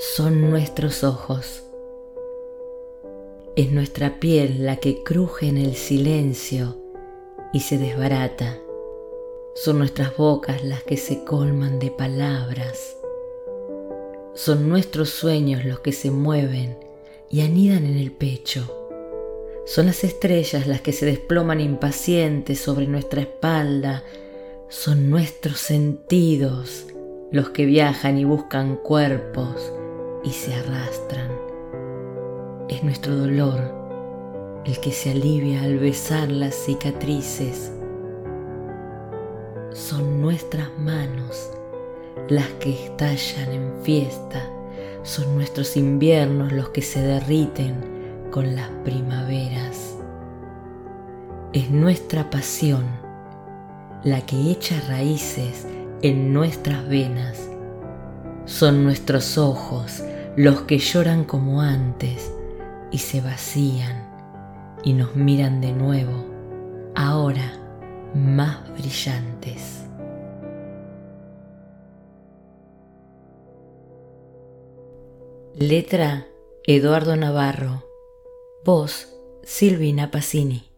son nuestros ojos. Es nuestra piel la que cruje en el silencio y se desbarata. Son nuestras bocas las que se colman de palabras. Son nuestros sueños los que se mueven y anidan en el pecho. Son las estrellas las que se desploman impacientes sobre nuestra espalda. Son nuestros sentidos los que viajan y buscan cuerpos y se arrastran. Es nuestro dolor el que se alivia al besar las cicatrices. Son nuestras manos las que estallan en fiesta. Son nuestros inviernos los que se derriten con las primaveras. Es nuestra pasión la que echa raíces en nuestras venas. Son nuestros ojos los que lloran como antes y se vacían y nos miran de nuevo, ahora más brillantes. Letra Eduardo Navarro Voz Silvina Pacini